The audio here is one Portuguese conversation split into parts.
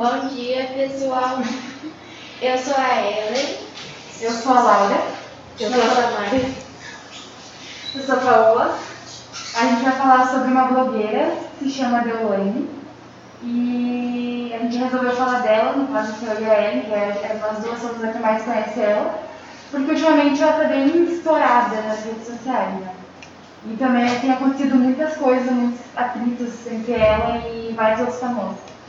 Bom dia, pessoal. Eu sou a Ellen. Eu sou a Laura. Eu sou a Mari. Eu sou a Paola. A gente vai falar sobre uma blogueira que se chama Deolane. E a gente resolveu falar dela, no caso que eu e a Ellen, que é, nós duas somos a que mais conhece ela, porque ultimamente ela está bem estourada nas redes sociais. Né? E também tem acontecido muitas coisas, muitos atritos entre ela e vários outros famosos.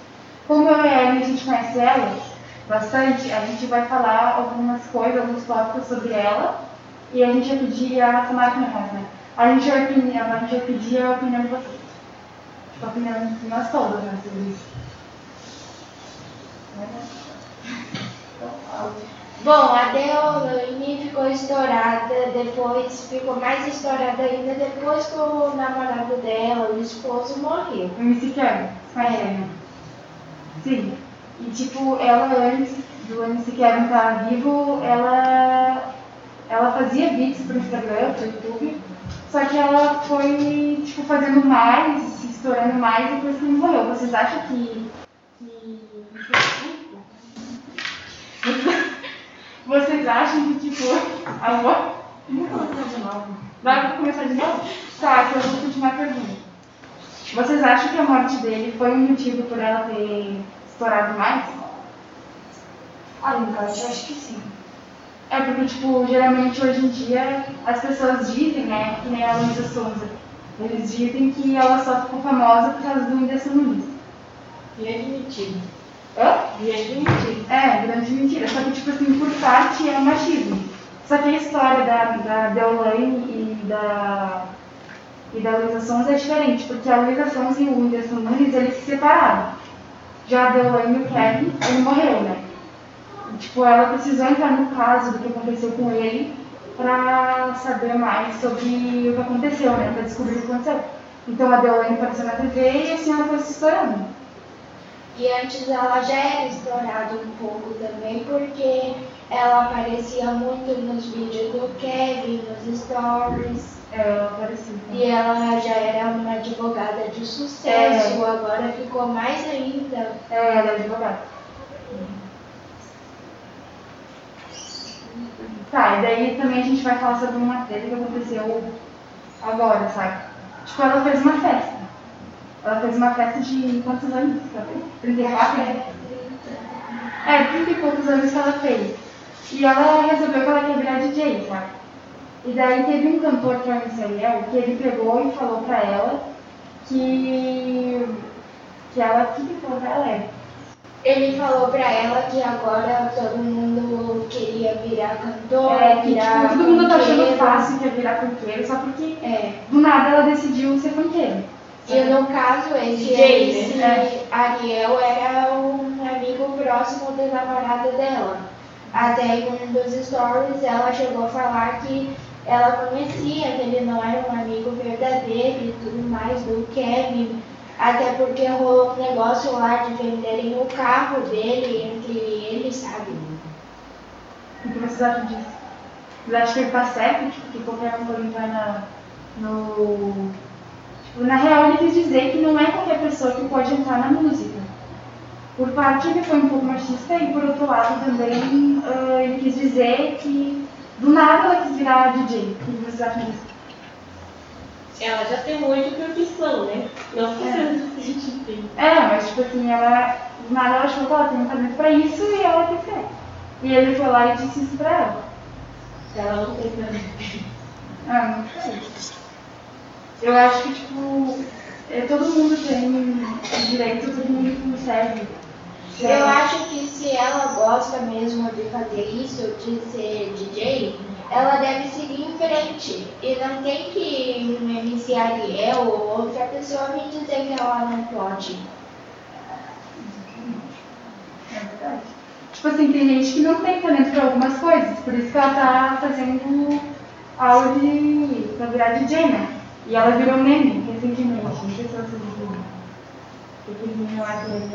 Como eu e a Ellen a gente conhece ela bastante, a gente vai falar algumas coisas, alguns tópicos sobre ela e a gente vai pedir a tomar minha casa, né? A gente vai, pedir, a gente vai pedir a opinião de vocês. Tipo, a opinião de nós todos, né, sobre isso. Bom, a Deolane ficou estourada, depois ficou mais estourada ainda depois que o namorado dela, o esposo, morreu. O MC Kevin, conhece, né? Sim. E tipo, ela antes do MC Kevin estar vivo, ela, ela fazia vídeos pro Instagram, pro YouTube, só que ela foi tipo, fazendo mais, se estourando mais depois que morreu. Vocês acham que. que... Vocês acham que tipo. Alô? Vamos começar de novo. Vai começar de novo? Tá, então eu vou continuar a pergunta. Vocês acham que a morte dele foi um motivo por ela ter estourado mais? Ah, no caso, eu acho que sim. É porque, tipo, geralmente hoje em dia as pessoas dizem, né, que nem a Luísa Souza, eles dizem que ela só ficou famosa por causa do Whindersson Nunes. E é de mentira. Hã? E é de mentira. É, grande mentira. Só que, tipo assim, por parte é machismo. Só que a história da, da Deolane e da e da Luísa Sons é diferente, porque a Luísa Sons e o Whindersson Nunes, eles se separaram. Já a Deolane e o Kevin, ele morreu, né? Tipo, ela precisou entrar no caso do que aconteceu com ele pra saber mais sobre o que aconteceu, né? Pra descobrir o que aconteceu. Então a Deolane apareceu na TV e assim ela foi se estourando. E antes ela já era estourada um pouco também, porque ela aparecia muito nos vídeos do Kevin, nos stories. Ela apareceu. E ela já era uma advogada de sucesso, é. agora ficou mais ainda. É, ela é advogada. Tá, e daí também a gente vai falar sobre uma treta que aconteceu agora, sabe? Tipo, ela fez uma festa. Ela fez uma festa de quantos anos? Sabe? 34? É, 30 e poucos anos que ela fez. E ela resolveu que ela quer virar DJ, sabe? E daí teve um cantor que é o Micheliel, que ele pegou e falou pra ela que. que ela. O que ele falou pra ela? É, Ele falou pra ela que agora todo mundo queria virar cantor, É, que virar tipo, todo mundo tá achando fácil que é virar funkeiro, só porque É. do nada ela decidiu ser funkeiro. E no caso, esse, esse né? Ariel era um amigo próximo da namorada dela. Até em um dos stories ela chegou a falar que ela conhecia que ele não era um amigo verdadeiro e tudo mais do Kevin. Até porque rolou um negócio lá de venderem o carro dele entre eles, sabe? O que vocês acham disso? Vocês acham que ele tá certo? Tipo, que qualquer um pode entrar na. no. Tipo, na real ele quis dizer que não é qualquer pessoa que pode entrar na música. Por parte ele foi um pouco machista e por outro lado também ah, ele quis dizer que do nada ela quis virar DJ. O que vocês acham disso? Ela já tem muito profissão, né? Não precisa de gente É, mas tipo assim, ela. Do nada ela achou que ela tem um talento pra isso e ela quis ser. E ele foi lá e disse isso pra ela. Ela não tem também. Ah, não sei. Eu acho que, tipo, é, todo mundo tem direito, todo mundo consegue. Eu acho que se ela gosta mesmo de fazer isso, de ser DJ, ela deve seguir em frente. E não tem que um MC Ariel ou outra pessoa vir dizer que ela não pode. É verdade. Tipo assim, tem gente que não tem talento pra algumas coisas, por isso que ela tá fazendo aula de. pra virar DJ, né? E ela virou meme recentemente. Não sei se vocês viram. Aquele menino lá que ele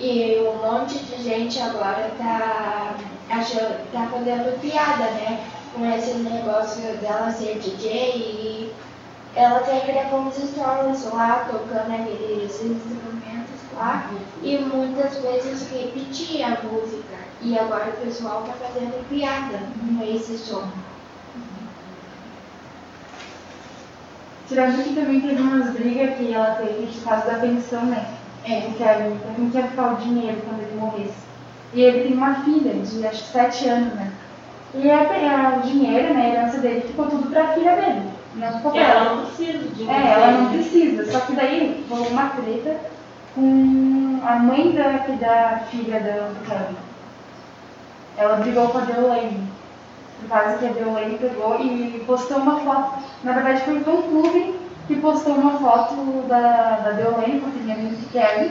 E um monte de gente agora tá, achando, tá fazendo piada, né? Com esse negócio dela ser DJ e ela até gravou uns stories lá, tocando aqueles instrumentos lá, e muitas vezes repetia a música. E agora o pessoal tá fazendo piada com esse som. Tirando que também teve umas brigas que ela teve por causa da pensão, né? É. O Kevin, pra quem quer ficar o dinheiro quando ele morresse. E ele tem uma filha de acho que 7 anos, né? E a, a, o dinheiro, né, a herança dele ficou tudo pra filha dele. Não ficou pra Ela não precisa de É, ela não precisa. Só que daí rolou uma treta com a mãe da, da filha da- do Kevin. Ela brigou com a Deolane. Por que a Deolane pegou e postou uma foto. Na verdade foi Tom Clube que postou uma foto da, da Deolane com a filha do Kevin.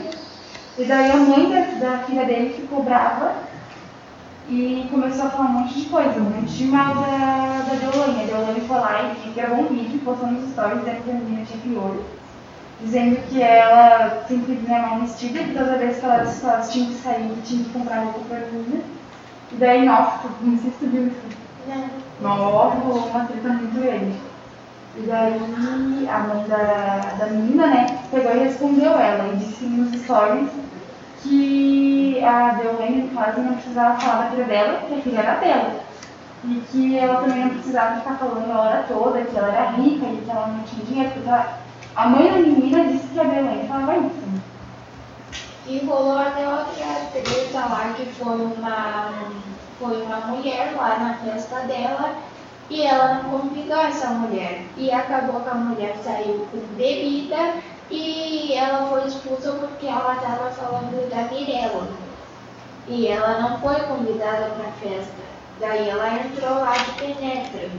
E daí a mãe da, da filha dele ficou brava e começou a falar um monte de coisa, um monte de mal da, da Deolane. A Deolane foi lá e gravou um vídeo postando nos stories dizendo que a menina tinha piolho, dizendo que ela sempre vinha mal vestida e que toda vez que elas, que elas tinham que sair, tinha que comprar roupa pra menina. E daí, nossa, não sei se tu viu isso. Nossa, rolou uma treta muito grande. E daí a mãe da, da menina, né, pegou e respondeu ela e disse nos stories que a Deolane, caso, não precisava falar da filha dela, que a filha era dela. E que ela também não precisava ficar falando a hora toda que ela era rica e que ela não tinha dinheiro, porque ela- a mãe da menina disse que a Deolane falava isso. E rolou até outra treta lá que foi uma, foi uma mulher lá na festa dela e ela não convidou essa mulher. E acabou que a mulher saiu com bebida e ela foi expulsa porque ela estava falando da Mirella. E ela não foi convidada para a festa. Daí ela entrou lá de penetra.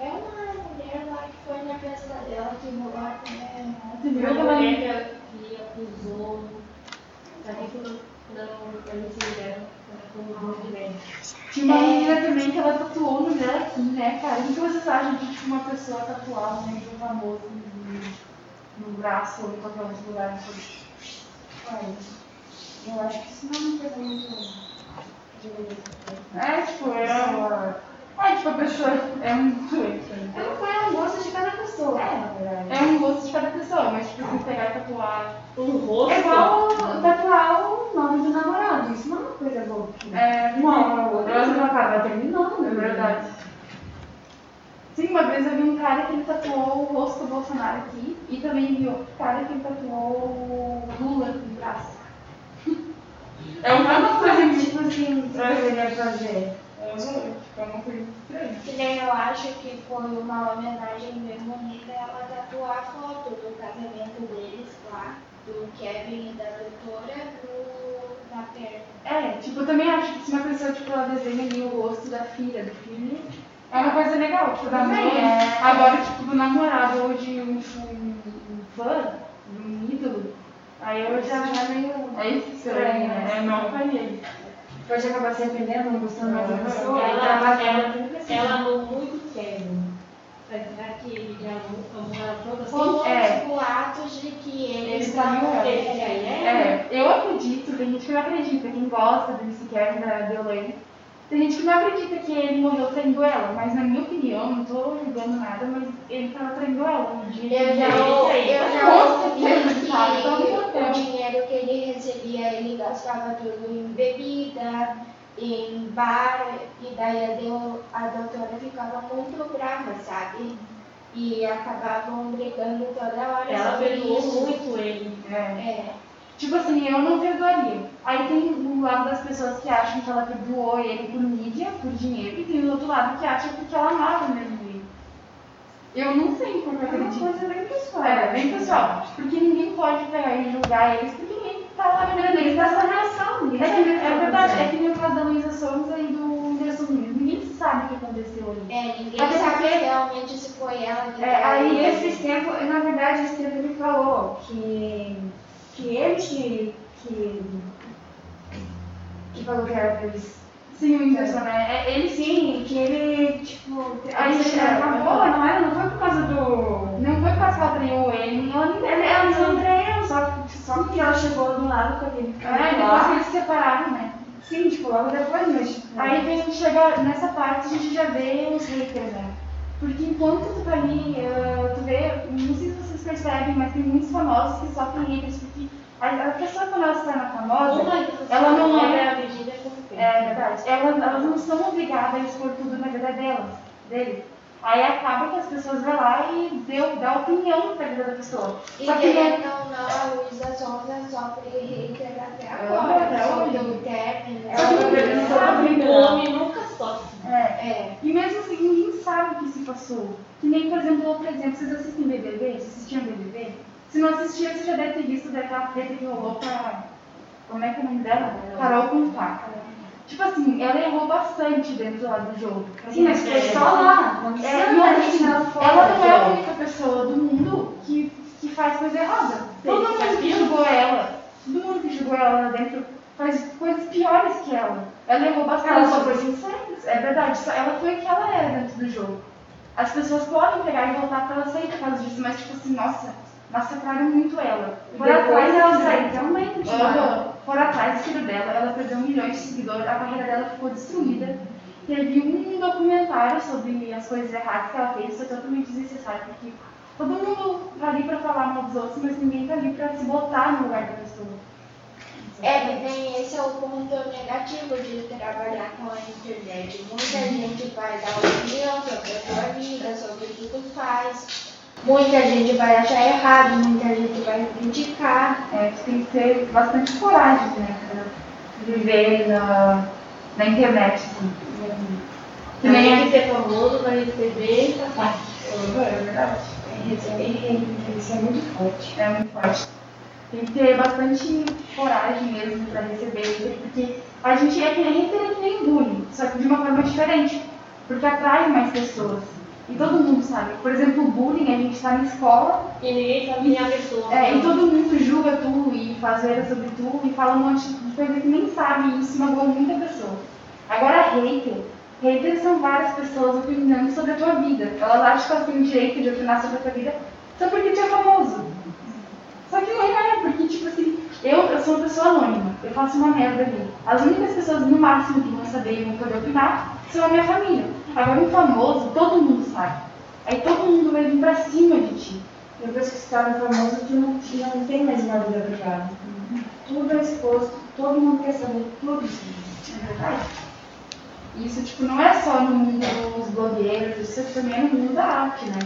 É uma mulher lá que foi na festa dela que rolou até. Uma mulher que, que acusou. Aqui velho. Tinha uma menina também que ela tatuou o nome dela aqui, né, cara? O que vocês acham de tipo, uma pessoa tatuar o nome de um famoso no, no braço ou em qualquer outro lugar? Olha, eu acho que isso não é muito. É, tipo, é uma. É, tipo, a pessoa é muito isso. É uma coisa, um gosto de cada pessoa, na verdade. É um gosto de cada pessoa, mas tipo, se pegar e tatuar. Um rosto. É igual tatuar o nome do namorado. Isso não é uma coisa boa. É, Uma hora ou outra você vai acabar terminando. É verdade. Sim, uma vez eu vi um cara que ele tatuou o rosto do Bolsonaro aqui e também vi outro cara que ele tatuou o Lula no braço. É uma coisa que, tipo assim, Deveria fazer. É tipo, é uma coisa estranha. Eu acho que foi uma homenagem bem bonita ela tatuar a foto do casamento deles lá, do Kevin e da doutora, no, na perna. É, tipo, eu também acho que se uma pessoa, tipo, ela desenha ali o rosto da filha, do filho, é uma coisa legal, tipo, da mãe. é. Agora, tipo, do namorado ou de um, um, um fã, de um ídolo, aí eu já acho meio... É estranho, né? Eu não faria. Pode acabar se arrependendo, não gostando mais da pessoa. Ela, e trabalhar ela, ela amou muito Kevin. Será que ele já ela toda assim? Rolou É. boatos de que Ele. Ele já é? É, eu acredito, tem gente que não acredita, quem gosta do MC Kevin, da Deolane, tem gente que não acredita que ele morreu traindo ela, mas na minha opinião, não tô julgando nada, mas ele tava traindo ela no dia Eu já, que ou- Ele eu Com já ouvi que então. o dinheiro que ele recebia, ele gastava tudo em bebida, em bar, e daí a, deu, a doutora ficava muito brava, sabe? E acabavam brigando toda hora Ela perdoou muito ele. É. É, Tipo assim, eu não perdoaria. Aí tem um lado das pessoas que acham que ela perdoou ele por mídia, por dinheiro, e tem o outro lado que acha porque ela amava mesmo ele. Eu não sei porque eu É uma acredito. coisa bem pessoal. É, bem pessoal. Porque ninguém pode pegar e julgar eles, porque ninguém tá lá deles. Eles dessa relação. É, que é verdade, é que nem o caso da Luísa e do Whindersson Nunes. Ninguém sabe o que aconteceu ali. é, ninguém Até sabe porque- realmente se foi ela que É, aí ele. esses tempos, na verdade, esse tempo ele falou que, que ele que, que, que falou que era por isso. Sim, o Whindersson, né? É, ele sim. Que ele, tipo, Aí ele é, acabou, não era, não foi por causa do... Não foi porque ela traiu ele, ela nem Ele, ela não traiu, só, só porque ela chegou do lado com aquele É, depois que eles se separaram, né? Sim, tipo, logo depois, mas tipo... Aí a gente chega nessa parte, a gente já vê os haters, né? Porque enquanto tu tá ali, uh, tu vê, não sei se vocês percebem, mas tem muitos famosos que sofrem haters, a, a pessoa quando ela se torna famosa, ela não é. Virgínia como É verdade. Elas, elas não são obrigadas a expor tudo na vida delas, deles. Aí acaba que as pessoas vão lá e deu, dá opinião pra vida da pessoa. E Só que não, querendo ou não, a Luísa Sonza sofre hater até É, agora, até hoje. o término. Só que sobre- ninguém sabe, O homem nunca sofre. é, É. E mesmo assim, ninguém sabe o que se passou. Que nem, por exemplo, outro exemplo, vocês assistem BBB? Vocês assistiam BBB? Se não assistia, você já deve ter visto daquela treta que rolou com a... Como é que é o nome dela? Carol Conká. Tipo assim, ela errou bastante dentro lá do jogo. Sim, mas foi só lá. Não É, precisa assim, ela não é a única pessoa do mundo que, que faz coisa errada. Todo mundo que julgou ela, todo mundo que julgou ela lá dentro faz coisas piores que ela. Ela errou bastante. Ela só foi sincera. É verdade, ela foi o que ela era dentro do jogo. As pessoas podem pegar e voltar pra ela sair por causa disso, mas tipo assim, nossa, massacraram muito ela. Por atrás ela saiu também. Aham. Por atrás do filho dela, ela perdeu milhões de seguidores, a carreira dela ficou destruída. Teve um documentário sobre as coisas erradas que ela fez, isso é totalmente desnecessário, porque todo mundo tá ali pra falar mal dos outros, mas ninguém tá ali pra se botar no lugar da pessoa. É tem esse é o ponto negativo de trabalhar com a internet. Muita gente vai dar opinião sobre a tua vida, sobre o que tu faz. Muita gente vai achar errado, muita gente vai criticar. É, tem que ter bastante coragem, né, pra viver na, na internet, assim. Que nem Tem que ser famoso, vai receber e tá fácil. É verdade. Isso é muito forte. É muito forte. Tem que ter bastante coragem mesmo pra receber isso, porque a gente é que nem que nem bullying, só que de uma forma diferente, porque atrai mais pessoas. E todo mundo sabe. Por exemplo, o bullying, a gente tá na escola E ninguém sabe quem é a pessoa. é, e todo mundo julga tu e faz zoeira sobre tu e fala um monte de coisa que nem sabe e isso magoa muita pessoa. Agora, hater. Haters são várias pessoas opinando sobre a tua vida. Elas acham que elas têm direito de opinar sobre a tua vida só porque tu é famoso. Só que não é, porque, tipo assim, eu, eu sou uma pessoa anônima, eu faço uma merda ali. As únicas pessoas no máximo que vão saber e vão poder opinar são a minha família. Agora, um famoso, todo mundo sabe. Aí todo mundo vai vir pra cima de ti. Depois que se torna famoso, tu não, tu não tem mais uma vida privada. Tudo é exposto, todo mundo quer saber tudo. É verdade. Isso, tipo, não é só no mundo dos blogueiros, isso também é no mundo da arte, né?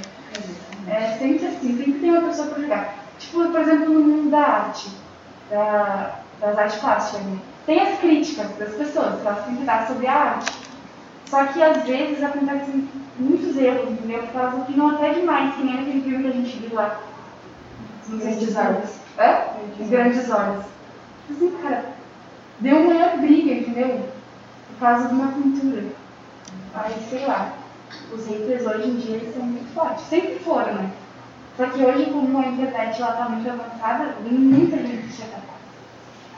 É sempre assim, sempre tem uma pessoa pra julgar. Tipo, por exemplo, no mundo da arte, da, das artes plásticas, né? Tem as críticas das pessoas, que elas têm que dar sobre a arte. Só que às vezes acontecem muitos erros, entendeu? Porque elas opinam até demais, que nem aquele filme que a gente viu lá. Não se Grandes. Olhos. Hã? Os Grandes Olhos. Assim, cara, deu uma briga, entendeu? Por causa de uma pintura. Aí, sei lá, os haters hoje em dia eles são muito fortes. Sempre foram, né? Só que hoje, como a internet ela tá muito avançada, muita gente te atacar.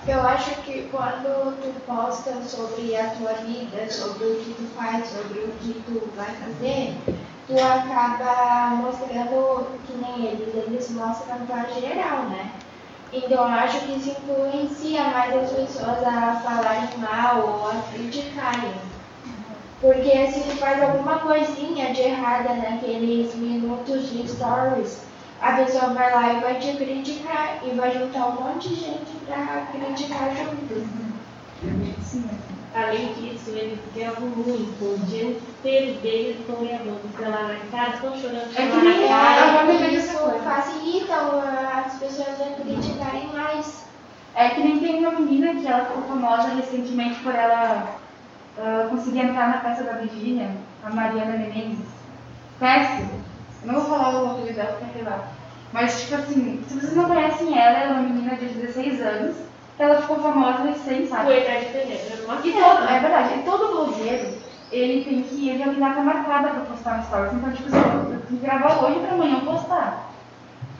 Eu acho que quando tu posta sobre a tua vida, sobre o que tu faz, sobre o que tu vai fazer, tu acaba mostrando que nem eles, eles mostram pra geral, né? Então eu acho que isso influencia mais as pessoas a falarem mal ou a criticarem. Porque se tu faz alguma coisinha de errada naqueles minutos de stories, a pessoa vai lá e vai te criticar e vai juntar um monte de gente pra criticar junto. Além disso, eles gravam muito. O dia inteiro deles estão gravando. Sei lá na casa, estão chorando. É que nem dessa isso facilita o- as pessoas a criticarem mais. É que nem tem uma menina que ela ficou famosa recentemente por ela ah, conseguir entrar na festa da Virgínia, a Mariana Menezes. Conhece? Eu não vou falar o apelido dela porque é lá. Mas, tipo assim, se vocês não conhecem ela, ela é uma menina de 16 anos, que ela ficou famosa recém, sabe? Poeta de. Uma E todo, é verdade, e todo blogueiro, ele tem que, ele tem data marcada pra postar no stories. Então, tipo assim, eu tenho que gravar hoje pra amanhã postar.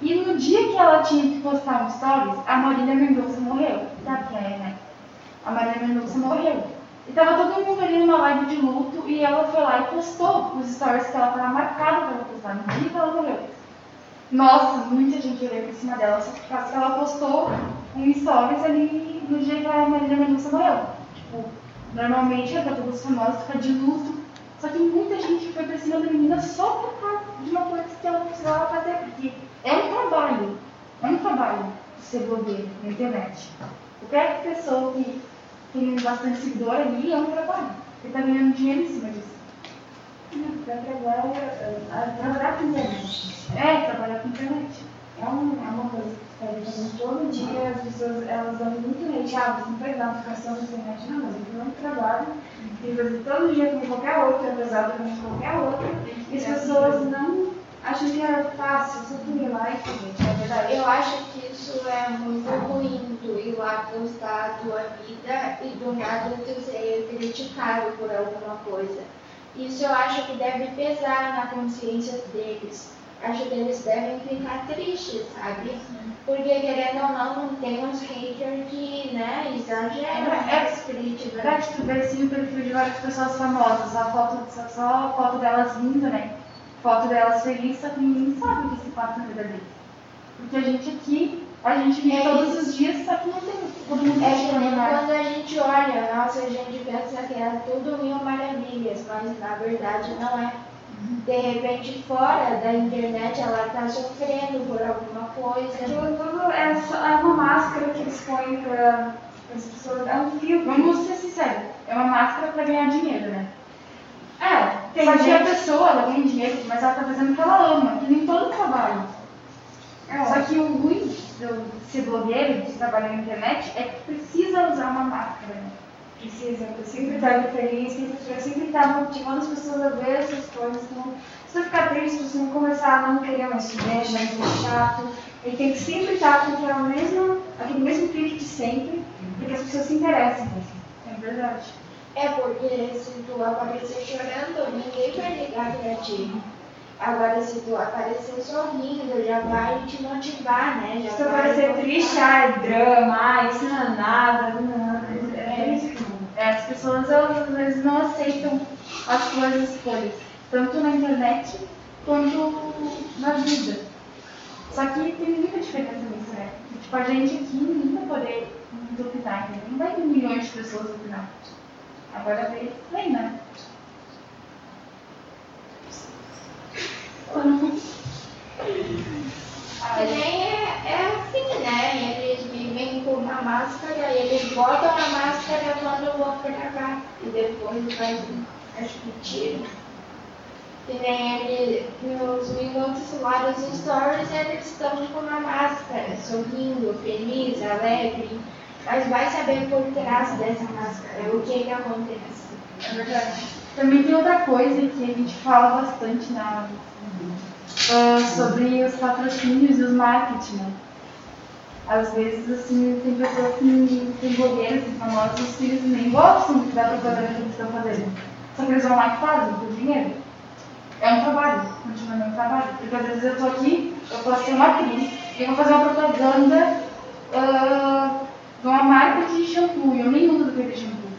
E no dia que ela tinha que postar no stories, a Marília Mendonça morreu. Sabe quem é, né? A Marília Mendonça morreu. E tava todo mundo ali numa live de luto e ela foi lá e postou os stories que ela tava marcada pra postar no dia que ela morreu. Nossa, muita gente veio por cima dela, só por causa que ela postou um stories ali no dia que a Marília Mendonça morreu. Tipo, normalmente é pra todos os famosos ficar de luto Só que muita gente foi pra cima da menina só por causa de uma coisa que ela precisava fazer, porque é um trabalho, é um trabalho ser blogueiro na internet. Qualquer pessoa que tem bastante seguidor ali é um trabalho. Você tá ganhando dinheiro em cima disso. Trabalhar, eh, trabalhar com internet. É, trabalhar com internet. É, um, é uma coisa que você está fazendo todo dia, as pessoas elas dão muito hate, ah, você não faz notificação na internet, não, mas eu não trabalho, e fazer todo dia como qualquer outro, apesar de qualquer outro, e as pessoas não acham que é fácil, só tu ir lá e fazer, é verdade. Eu acho que isso é muito ruim, tu ir lá postar a tua vida e do nada tu ser criticado por alguma coisa. Isso eu acho que deve pesar na consciência deles. Acho que eles devem ficar tristes, sabe? Porque querendo ou não, tem uns haters que, né, exageram É, as críticas. Na verdade, tu vê assim o perfil de várias pessoas famosas, a foto, só, só a foto delas rindo, né? Foto delas felizes, só que ninguém sabe o que se passa na vida deles. Porque a gente aqui, a gente vive É todos isso. os dias, só que não tem todo mundo É que nem quando a gente olha, nossa, a gente pensa que é tudo mil maravilhas, mas na verdade não é. De repente, fora da internet, ela está sofrendo por alguma coisa. Aquilo tudo é, só, é uma máscara que eles põem para as pessoas, é um filtro. Vamos ser sinceros, é uma máscara pra ganhar dinheiro, né? É, tem Só que a gente... pessoa, ela ganha dinheiro, mas ela tá fazendo o que ela ama, que nem todo trabalho. É, Só que o ruim de ser blogueiro, de trabalhar na internet, é que precisa usar uma máscara. né? Precisa, eu sempre estar feliz, sempre, sempre estar motivando as pessoas a ver essas coisas. Não, se você ficar triste, se você não começar a não querer mais estudar, mais ser chato, ele tem que sempre estar com aquela mesma, aquele mesmo pique de sempre, porque as pessoas se interessam. É verdade. É porque se tu aparecer chorando, ninguém vai ligar pra ti. Agora, se tu aparecer sorrindo, já vai te motivar, né? Já Se você vai parecer triste, é drama, isso não é nada, não, é, é isso. É, as pessoas às vezes não aceitam as suas escolhas, tanto na internet quanto na vida. Só que tem muita diferença nisso, né? Tipo, a gente aqui ninguém vai poder muito opinar, não vai ter milhões de pessoas opinar. Agora vem, vem, né? Que nem é, é assim, né? Eles vivem com uma máscara, eles botam a máscara quando vão gravar e depois vai, tiram. Que nem ele, nos minutos lá dos stories, eles estão com uma máscara, sorrindo, feliz, alegre. Mas vai saber por trás dessa máscara o que que acontece. É verdade. Também tem outra coisa que a gente fala bastante na, ah, sobre os patrocínios e os marketing. né? Às vezes, assim, tem pessoas que tem blogueiros e famosos que eles nem gostam da propaganda que eles estão fazendo. Só que eles vão lá e fazem por dinheiro. É um trabalho, continua um trabalho. Porque às vezes eu tô aqui, eu posso ser uma atriz e eu vou fazer uma propaganda ah, de uma marca de shampoo eu nem uso aquele shampoo.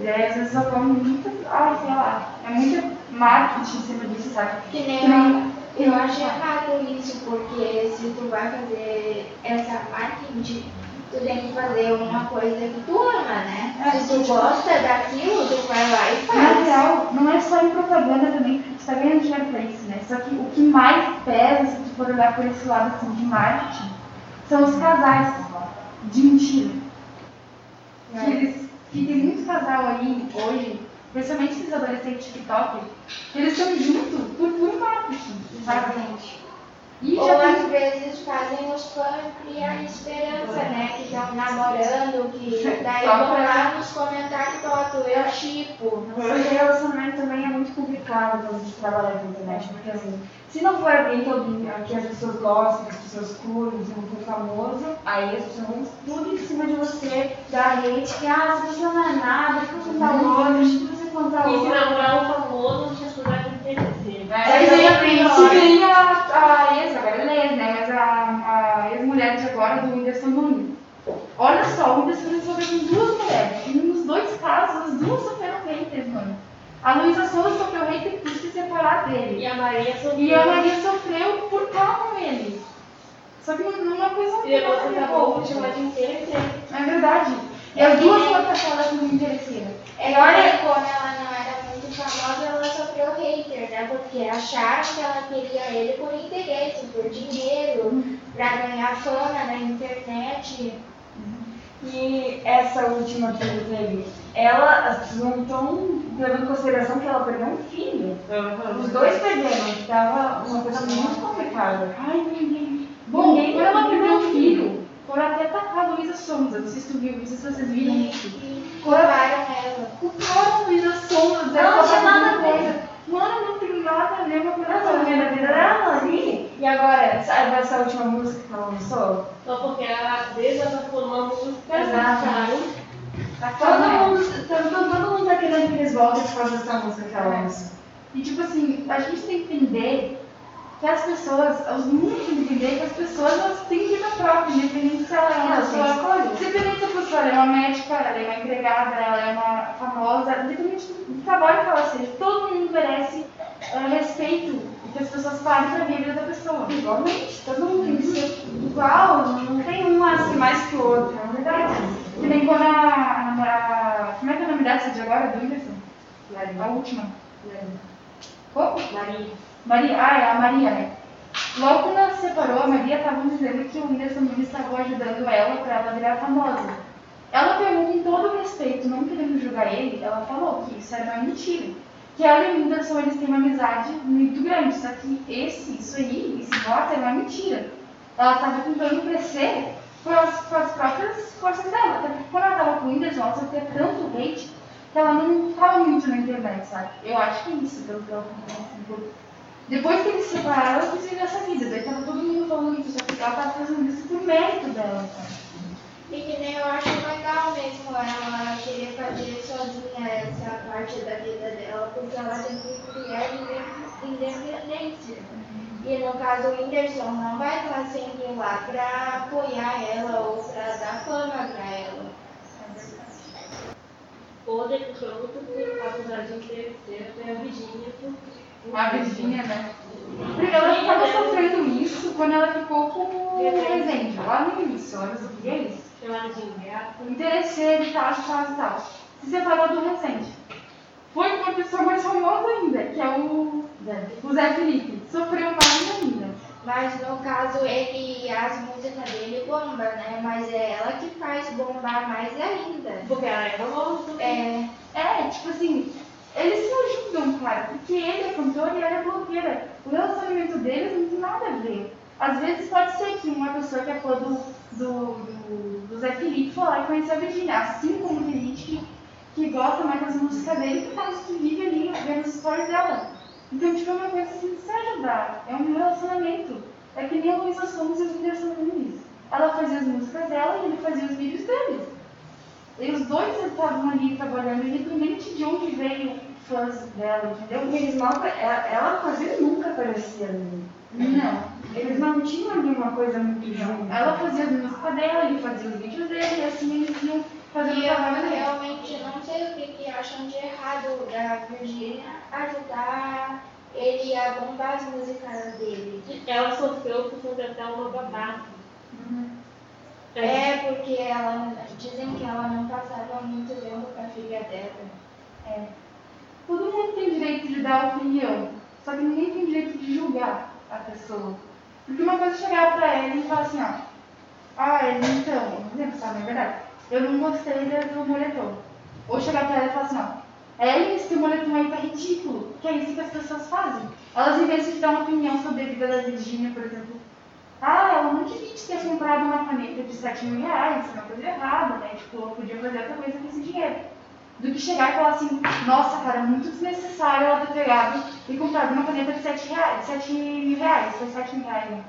E aí às vezes eu como muito, ai, sei lá, é muito marketing em cima disso, sabe? Que nem Que nem- eu, eu acho errado isso, porque se tu vai fazer essa marketing, tu tem que fazer uma coisa que tu ama, né? É, se tu tipo- gosta daquilo, tu vai lá e Na faz. real, não é só em propaganda também, porque tu tá ganhando dinheiro pra isso, né? Só que o que mais pesa, se tu for olhar por esse lado assim, de marketing, são os casais de mentira. Que, eles, que tem muito casal aí hoje, principalmente esses adolescentes TikTok, que eles estão juntos por puro marketing, sabe? E Ou já às vezes fazem os fãs criar esperança, né? Que estão namorando, que daí Só vão pra- lá nos comentários botam eu chipo. Esse relacionamento também é muito complicado quando a gente trabalha na internet, porque assim, se não for alguém que, alguém, que as pessoas gostam, que as pessoas curtem, se não for famoso, aí as pessoas vão tudo em cima de você, dar hate, que ah, pessoa não é nada, deixa eu contar outra, deixa eu contar E se namorar um famoso, as pessoas vão acontecer. Aí vem a se vem a, a ex, agora ele é ex, né? Mas a, a ex-mulher de agora do Whindersson Nunes. Olha só, o Whindersson resolveu com duas mulheres. E nos dois casos, as duas sofreram haters, mano. A Luísa Souza sofreu hater por se separar dele. E a Maria sofreu. E a Maria sofreu por estar com ele. Só que não é uma coisa E depois você a acabou de chamar de interesseiro. É verdade. E É as duas nem- foram tratadas como interesseiras. É E olha- quando ela não era muito famosa, ela sofreu hater, né? Porque acharam que ela queria ele por interesse, por dinheiro, pra ganhar fama na internet. E essa última que ele teve, ela, as pessoas não estão levando em consideração que ela perdeu um filho. Os dois perderam, estava uma coisa muito complicada. Ai, ninguém. Bom, Ninguém quando ela perdeu vendo. filho, foram até atacar a Luísa Sonza. Não sei se tu viu, não sei se vocês viram isso. Roubaram ela. Culparam a Luísa Sonza, dizendo Não, que ela tinha tava nada a ver. coisa. Mano, não Ela com tá a vivendo a vida dela ali. E agora, sabe essa última música que ela lançou? Só porque ela desabafou uma música, Exato. Tá Todo falando. mundo, todo, todo mundo tá querendo que eles voltem por causa dessa música que ela lançou. E tipo assim, a gente tem que entender que as pessoas, os meninos têm que entender que as pessoas elas têm vida própria, independente se ela é uma pessoa. Independente se a pessoa é uma médica, ela é uma empregada, ela é uma famosa, independente do trabalho que ela seja, todo mundo merece eh, respeito e que as pessoas parem pra ver a vida da pessoa. Igualmente, todo mundo tem que ser igual, não tem um assim mais que o outro, é verdade. Que nem quando a, a, a- Como é que é o nome dessa de agora, do Whindersson? A última. Como? Maria. Maria, ah, é a Maria, né? Logo quando ela se separou, a Maria estava dizendo que o Whindersson Nunes estava ajudando ela para ela virar famosa. Ela pegou com todo o respeito, não querendo julgar ele, ela falou que isso era uma mentira. Que ela e o Whindersson eles têm uma amizade muito grande, só que esse, isso aí, esse voto era uma mentira. Ela estava tentando crescer com as, próprias forças dela. Até porque quando ela estava com o Whindersson, ela sofria tanto hate que ela não estava muito na internet, sabe? Eu acho que é isso, pelo que eu acompanho, assim, depois que eles se separaram, ela quis viver essa vida. Daí todo mundo falando isso, só que ela tava fazendo isso por mérito dela, sabe? E que nem eu acho legal mesmo ela querer fazer sozinha essa parte da vida dela, porque ela tem que criar inde- independência. E no caso o Whindersson não vai estar sempre lá pra apoiar ela ou pra dar fama pra ela. Muito que, apesar de ter ter foi a Virgínia. porque- A Virgínia, né? Porque ela estava sofrendo isso quando ela ficou com o Rezende, lá no início, ela sofria isso. De gato. Interesseiro e tal, tal e tal. Se separou do Rezende. Foi com uma pessoa mais famosa ainda, que é o, o Zé Felipe. Sofreu mais ainda. Mas no caso ele, as músicas dele bombam, né? Mas é ela que faz bombar mais ainda. Porque ela é famosa. É, É, tipo assim, eles se ajudam, cara, porque ele é cantor e ela é blogueira. O relacionamento deles não tem nada a ver. Às vezes pode ser que uma pessoa que é fã do, do, do Zé Felipe foi lá e conheceu a Virgínia, assim como tem gente que, que gosta mais das músicas dele por causa que vive ali vendo os stories dela. Então, tipo, é uma coisa assim de se ajudar. É um relacionamento. É que nem a Luísa Sonza e o Whindersson Nunes. Ela fazia as músicas dela e ele fazia os vídeos dele. E os dois estavam ali trabalhando, independente de onde veio fãs dela, entendeu? Porque eles mal, ela, ela quase nunca aparecia ali. Não. Eles não tinham ali uma coisa muito junto. Ela fazia as músicas dela, ele fazia os vídeos dele, e assim eles iam fazendo E o eu trabalho dele. realmente não sei o que, que acham de errado da Virgínia ajudar ele a bombar as músicas dele. Ela sofreu por contratar uma babá. Uhum. É porque ela dizem que ela não passava muito tempo com a filha dela. É. Todo mundo tem direito de dar opinião, só que ninguém tem direito de julgar a pessoa. Porque uma coisa é chegar pra ela e falar assim, ó, ah, ele então, não é verdade? Eu não gostei do moletom. Ou chegar pra ela e falar assim, ó, é esse teu moletom aí tá ridículo, que é isso que as pessoas fazem. Elas, em vez de dar uma opinião sobre a vida da Virgínia, por exemplo, ah, ela não devia ter comprado uma caneta de 7 mil reais, isso é uma coisa errada, né? Tipo, ela podia fazer outra coisa com esse dinheiro. Do que chegar e falar assim, nossa, cara, é muito desnecessário ela ter pegado e comprado uma caneta de 7, reais, 7 mil reais, foi 7 mil reais, né?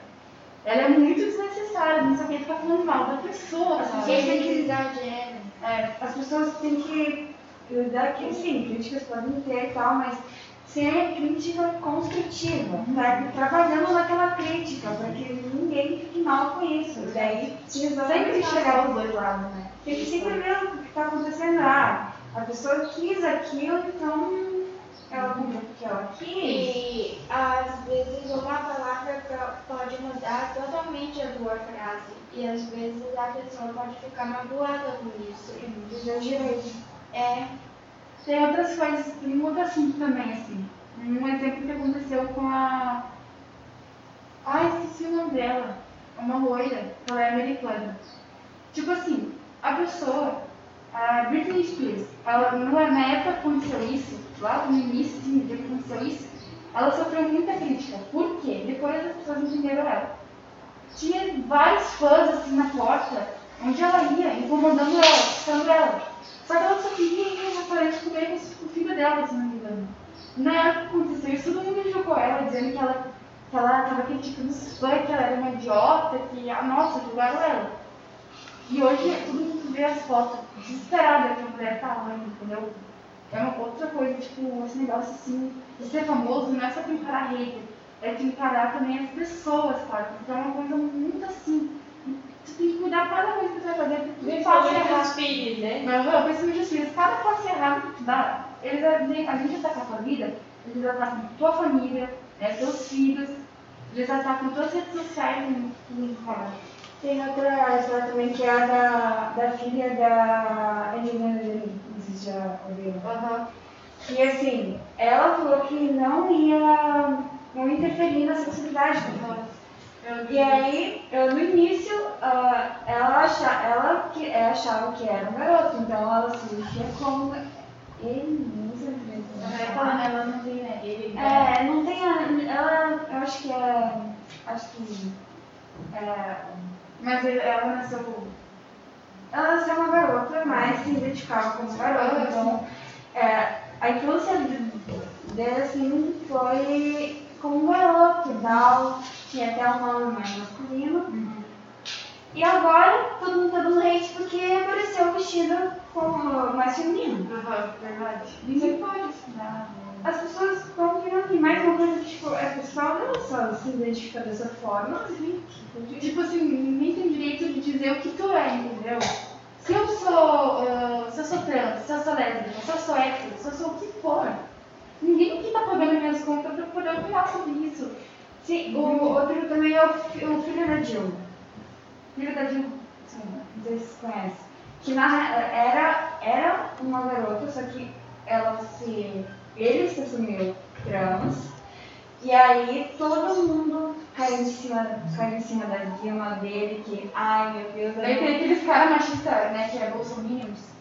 Ela é muito desnecessária, não sabia ficar falando mal da pessoa, as pessoas têm Eles que... exageram. É, As pessoas têm que lidar que, sim, críticas podem ter e tal, mas ser crítica construtiva, pra, trabalhando naquela crítica, para que ninguém fique mal com isso. E daí sempre chegar aos dois lados, né? Tem que sempre ver o que está acontecendo. Ah, a pessoa quis aquilo, então ela comprou porque ela quis. E às vezes uma palavra pode mudar totalmente a tua frase. E às vezes a pessoa pode ficar magoada com isso. Meus direitos. É, Tem outras coisas, tem outro assunto também, assim. Um exemplo que aconteceu com a. Ai, esqueci o nome dela. Uma loira, ela é americana. Tipo assim, a Britney Spears, ela, na época aconteceu isso, lá no início, que aconteceu isso, ela sofreu muita crítica. Por quê? Depois as pessoas entenderam ela. Tinha vários fãs assim na porta, onde ela ia, incomodando ela, assustando ela. Só que ela só queria ir no restaurante comer com o filho dela, se não me engano. Na época que aconteceu isso, todo mundo julgou ela, dizendo que ela que ela estava criticando os fãs, que ela era uma idiota, que, ah, nossa, julgaram ela. E hoje todo vê as fotos desesperada que a mulher tá lá, entendeu? É uma outra coisa, tipo, esse negócio assim, de ser famoso não é só encarar hater, é tu encarar também as pessoas, sabe? Então é uma coisa muito assim. Tu tem que cuidar cada coisa que tu vai fazer, porque tu Principalmente errado. os filhos, né? Mas, principalmente os filhos, cada passo errado que tu dá, eles, a gente atacam a tua vida, eles atacam tua família, né, teus filhos, eles atacam tuas redes sociais e tudo fora. Tem outra história também que é a da, da filha da Angelina Jolie, se já ouviram. E assim, ela falou que não ia, não ia interferir na sexualidade dela. E aí, eu, no início, ah, ela, acha, ela, que, achava que era um garoto, então ela se vestia como ele, não sei se Ela, ela não tem, né? Ele, É, não tem ela, eu acho que é, acho que, é, Mas ela nasceu. ela nasceu uma garota, mas se identificava como garota, então, é, a infância de- dele, assim, foi como um garoto tal, tinha até um nome mais masculino. E agora, todo mundo tá dando hate porque apareceu vestido como mais feminino. Aham, verdade. Ninguém pode estudar. As pessoas estão querendo vir mais uma coisa, tipo, a pessoa não só se identifica dessa forma. Tipo assim, ninguém tem direito de dizer o que tu é, entendeu? Se eu sou. ah, se eu sou trans, se eu sou lésbica, se eu sou hétero, se eu sou o que for, ninguém aqui tá pagando minhas contas pra poder opinar sobre isso. Sim, o outro também é o, o filho da Jill. Filho da Dilma. Sim, não sei se vocês conhecem. Que na, era, era uma garota, só que ela se. Ele se assumiu trans. E aí todo mundo caiu em cima, caiu em cima da Dilma dele, que, ai meu Deus, Daí tem aqueles caras machistas, né, que é bolsominions.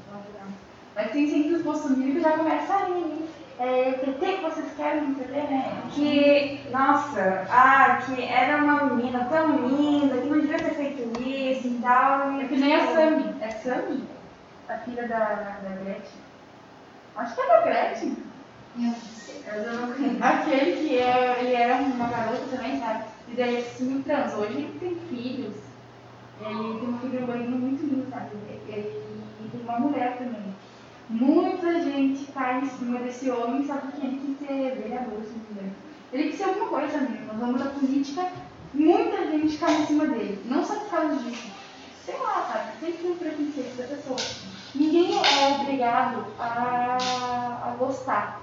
Mas tem sempre os bolsominions que já começam aí. É, o PT que vocês querem, quê, né? que, nossa, ah, que era uma menina tão linda, que não devia ter feito isso e tal. e, É que nem a tipo, Sami. É Sami? A filha da, da Gretchen. Acho que é da Gretchen. Aquele que é, ele era uma garota também, sabe? E daí ele se assumiu trans. Hoje ele tem filhos. Ele tem um filho banho muito lindo, sabe? Ele, tem uma mulher também. Muita gente cai em cima desse homem só porque ele quis ser vereador, se não me. Ele quis ser alguma coisa mesmo. No ramo da política, muita gente cai em cima dele. Não só por causa disso. Sei lá, sabe? Sempre tem um preconceito da pessoa. Ninguém é obrigado a, a gostar.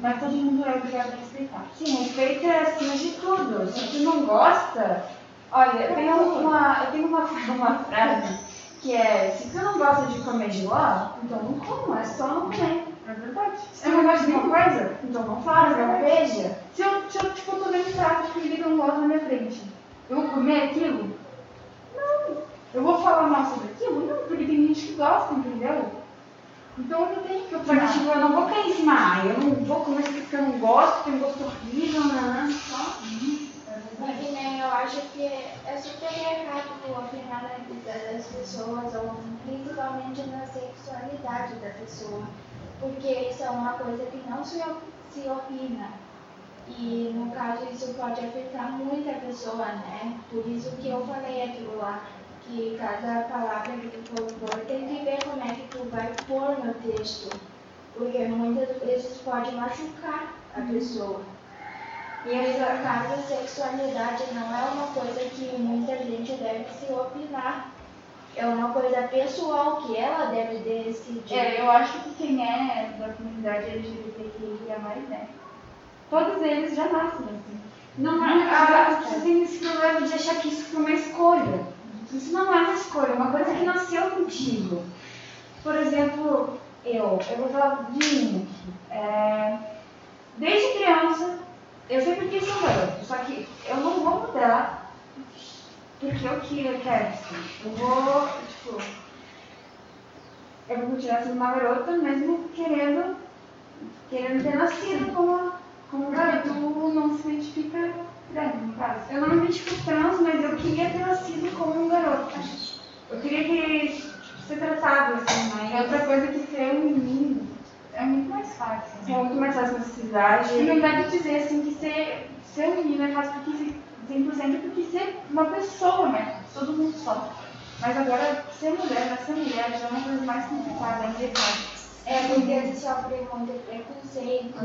Mas todo mundo é obrigado a respeitar. Sim, respeito é acima de tudo. Se tu não gosta, olha, eu tenho uma, eu tenho uma, uma frase que é, se tu não gosta de comer giló, então não coma, é só não comer. É verdade. Se tu não gosta de uma coisa, então não faz, não veja. Se eu, se eu tipo, tô vendo um prato de comida que eu não gosto na minha frente, eu vou comer aquilo? Não. Eu vou falar mal sobre aquilo? Não, porque tem gente que gosta, entendeu? Então eu não tenho que opinar. tipo, eu não vou cair em cima, ah, eu não vou comer isso porque eu não gosto, tem um gosto horrível, né? Só. Mas que nem eu acho que é super errado opinar na vida das pessoas, ou principalmente na sexualidade da pessoa. Porque isso é uma coisa que não se, se opina. E no caso isso pode afetar muito a pessoa, né? Por isso que eu falei aquilo lá, que cada palavra que tu for pôr tem que ver como é que tu vai pôr no texto. Porque muitas vezes pode machucar a pessoa. E nesse caso, a sexualidade não é uma coisa que muita gente deve se opinar. É uma coisa pessoal que ela deve decidir. É, eu acho que quem é da comunidade LGBTQIA+, né? Todos eles já nascem assim. Não é, ah, as pessoas têm esse problema de achar que isso foi uma escolha. Isso não é uma escolha, é uma coisa que nasceu contigo. Por exemplo, eu, eu vou falar de mim. É, desde criança, eu sempre quis ser garoto, só que eu não vou mudar porque eu que eu quero ser. Eu vou, tipo, eu vou continuar sendo uma garota mesmo querendo, querendo ter nascido como, como garoto. Tu não se identifica. Eu não me identifico trans, mas eu queria ter nascido como um garoto. Eu queria que ser tratado assim, mas É outra coisa que ser um menino é muito mais fácil. é muito mais fácil nessa cidade. E não dá de dizer assim que ser, ser um menino é fácil porque se- 100% porque ser uma pessoa, né? Todo mundo sofre. Mas agora ser mulher, nascer mulher já é uma coisa mais complicada, é indecada. É porque eles sofrem muito preconceito,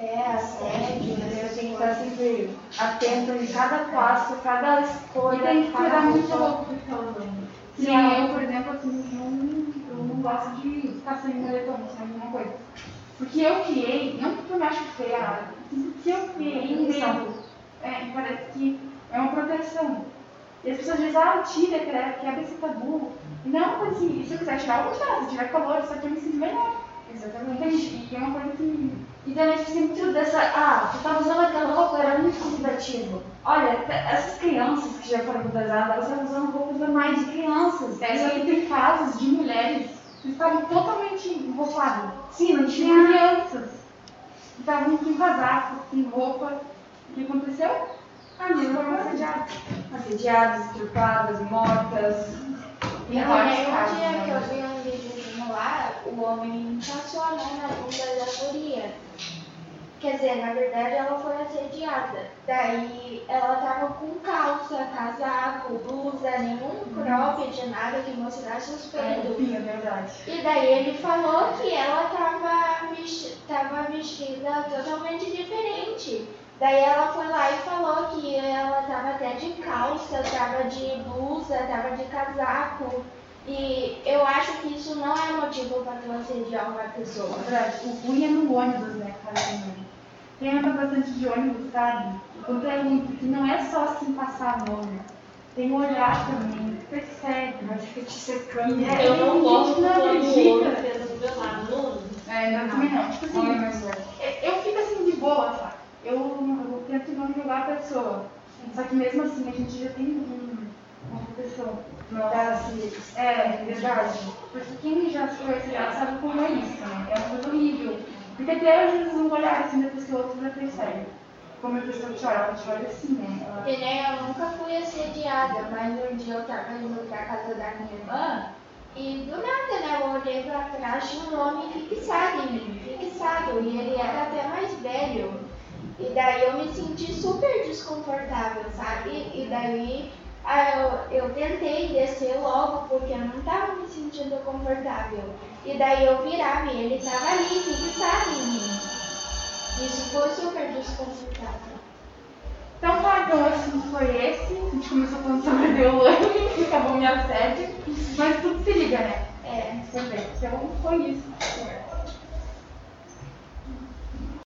é assédio, né? Eu tenho que estar sempre atento em cada passo, cada E escolha. tem que cuidar muito louco estão usando. Sim, eu, por exemplo, assim, eu não, eu não gosto de ficar sem moletom, sem alguma coisa. Porque eu criei, não porque eu me acho feia, porque eu criei um medo. É, parece que é uma proteção. E as pessoas dizem, ah, tira, quebra, esse tabu. E não coisa assim, se eu quiser tirar, eu vou tirar. Se tiver calor, só que eu me sinto melhor. Exatamente. E é uma coisa que E também tipo, sempre tudo dessa. Ah, tu tava usando aquela roupa, era muito convidativo. Olha, essas crianças que já foram pesadas, elas estavam usando roupas normais de crianças. É, que tem casos de mulheres que estavam totalmente roupadas. Sim, não Tinha crianças estavam com casaco, com roupa. O que aconteceu? Ah, mas foram assediadas. Assediadas, estrupadas, mortas. E Em vários um casos, dia que eu vi lá, o homem passou a mão na bunda da guria. Quer dizer, na verdade ela foi assediada. Daí ela tava com calça, casaco, blusa, nenhum cropped, nada que mostrasse os peitos. Sim, é verdade. E daí ele falou que ela tava, tava vestida totalmente diferente. Daí ela foi lá e falou que ela tava até de calça, tava de blusa, tava de casaco. E eu acho que isso não é motivo para tu assediar uma pessoa. É verdade. O ruim é no ônibus, né, cara? Quem anda bastante de ônibus sabe o é ruim, porque não é só assim passar a mão, né? Tem o olhar também, percebe. Mas fica te secando. É, Eu não gosto não quando o acredita. É, não, também não. Tipo assim, Homem mais velho. eu eu fico assim de boa, sabe? Eu, eu tento não julgar a pessoa. Só que mesmo assim a gente já tem um, uma proteção. Tá, assim, É, verdade. Porque quem já foi assediado sabe como é isso, né? É uma coisa horrível. Porque até às vezes um olhar assim da pessoa, outro já percebe. Como a pessoa chora, ela chora assim, né? Ela... Que nem eu nunca fui assediada, mas um dia eu tava indo pra casa da minha irmã e do nada, né, eu olhei pra trás tinha um homem fixado em mim, fixado, e ele era até mais velho. E daí eu me senti super desconfortável, sabe? E daí ah, eu, eu tentei descer logo porque eu não tava me sentindo confortável. E daí eu virava e ele tava ali, fixado em mim. Isso foi super desconfortável. Então tá, então o assunto foi esse. A gente começou falando sobre Deolane, que acabou me assédio. Mas tudo se liga, né? É. Também. Então foi isso.